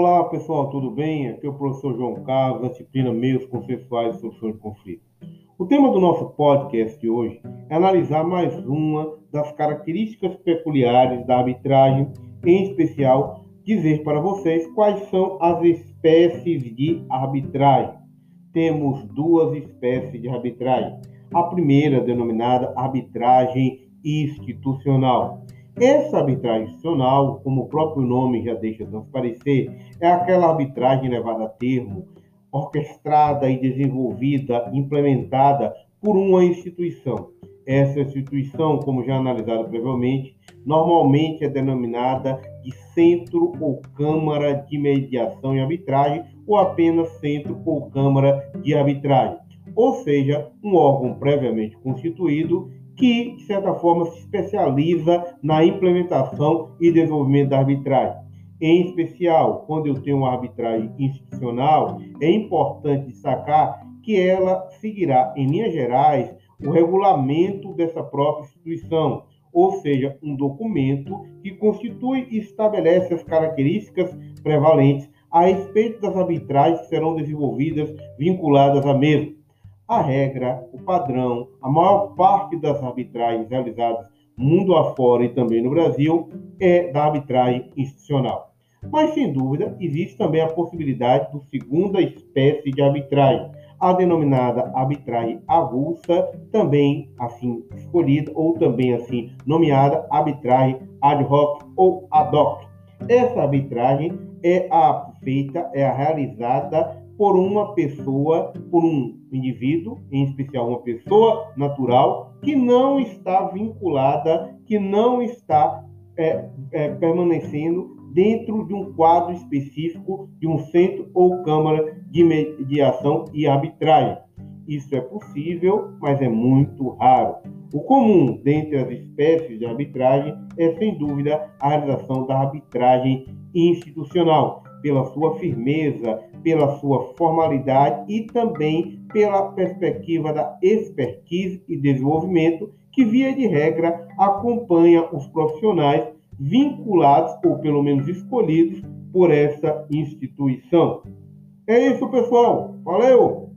Fala pessoal, tudo bem? Aqui é o professor João Carlos, da disciplina Meios Consensuais e Soluções de Conflito. O tema do nosso podcast de hoje é analisar mais uma das características peculiares da arbitragem, em especial dizer para vocês quais são as espécies de arbitragem. Temos duas espécies de arbitragem. A primeira, denominada arbitragem institucional essa arbitragem institucional, como o próprio nome já deixa transparecer, é aquela arbitragem levada a termo, orquestrada e desenvolvida, implementada por uma instituição. Essa instituição, como já analisado previamente, normalmente é denominada de Centro ou Câmara de Mediação e Arbitragem, ou apenas Centro ou Câmara de Arbitragem, ou seja, um órgão previamente constituído que, de certa forma, se especializa na implementação e desenvolvimento da arbitragem. Em especial, quando eu tenho uma arbitragem institucional, é importante destacar que ela seguirá, em linhas gerais, o regulamento dessa própria instituição, ou seja, um documento que constitui e estabelece as características prevalentes a respeito das arbitragens que serão desenvolvidas vinculadas à mesma a regra, o padrão, a maior parte das arbitragens realizadas mundo afora e também no Brasil é da arbitragem institucional. Mas, sem dúvida, existe também a possibilidade do segunda espécie de arbitragem, a denominada arbitragem avulsa, também assim escolhida ou também assim nomeada arbitragem ad hoc ou ad hoc. Essa arbitragem é a feita, é a realizada por uma pessoa, por um indivíduo, em especial uma pessoa natural, que não está vinculada, que não está é, é, permanecendo dentro de um quadro específico de um centro ou câmara de mediação e arbitragem. Isso é possível, mas é muito raro. O comum dentre as espécies de arbitragem é, sem dúvida, a realização da arbitragem institucional, pela sua firmeza, pela sua formalidade e também pela perspectiva da expertise e desenvolvimento que, via de regra, acompanha os profissionais vinculados ou pelo menos escolhidos por essa instituição. É isso, pessoal. Valeu!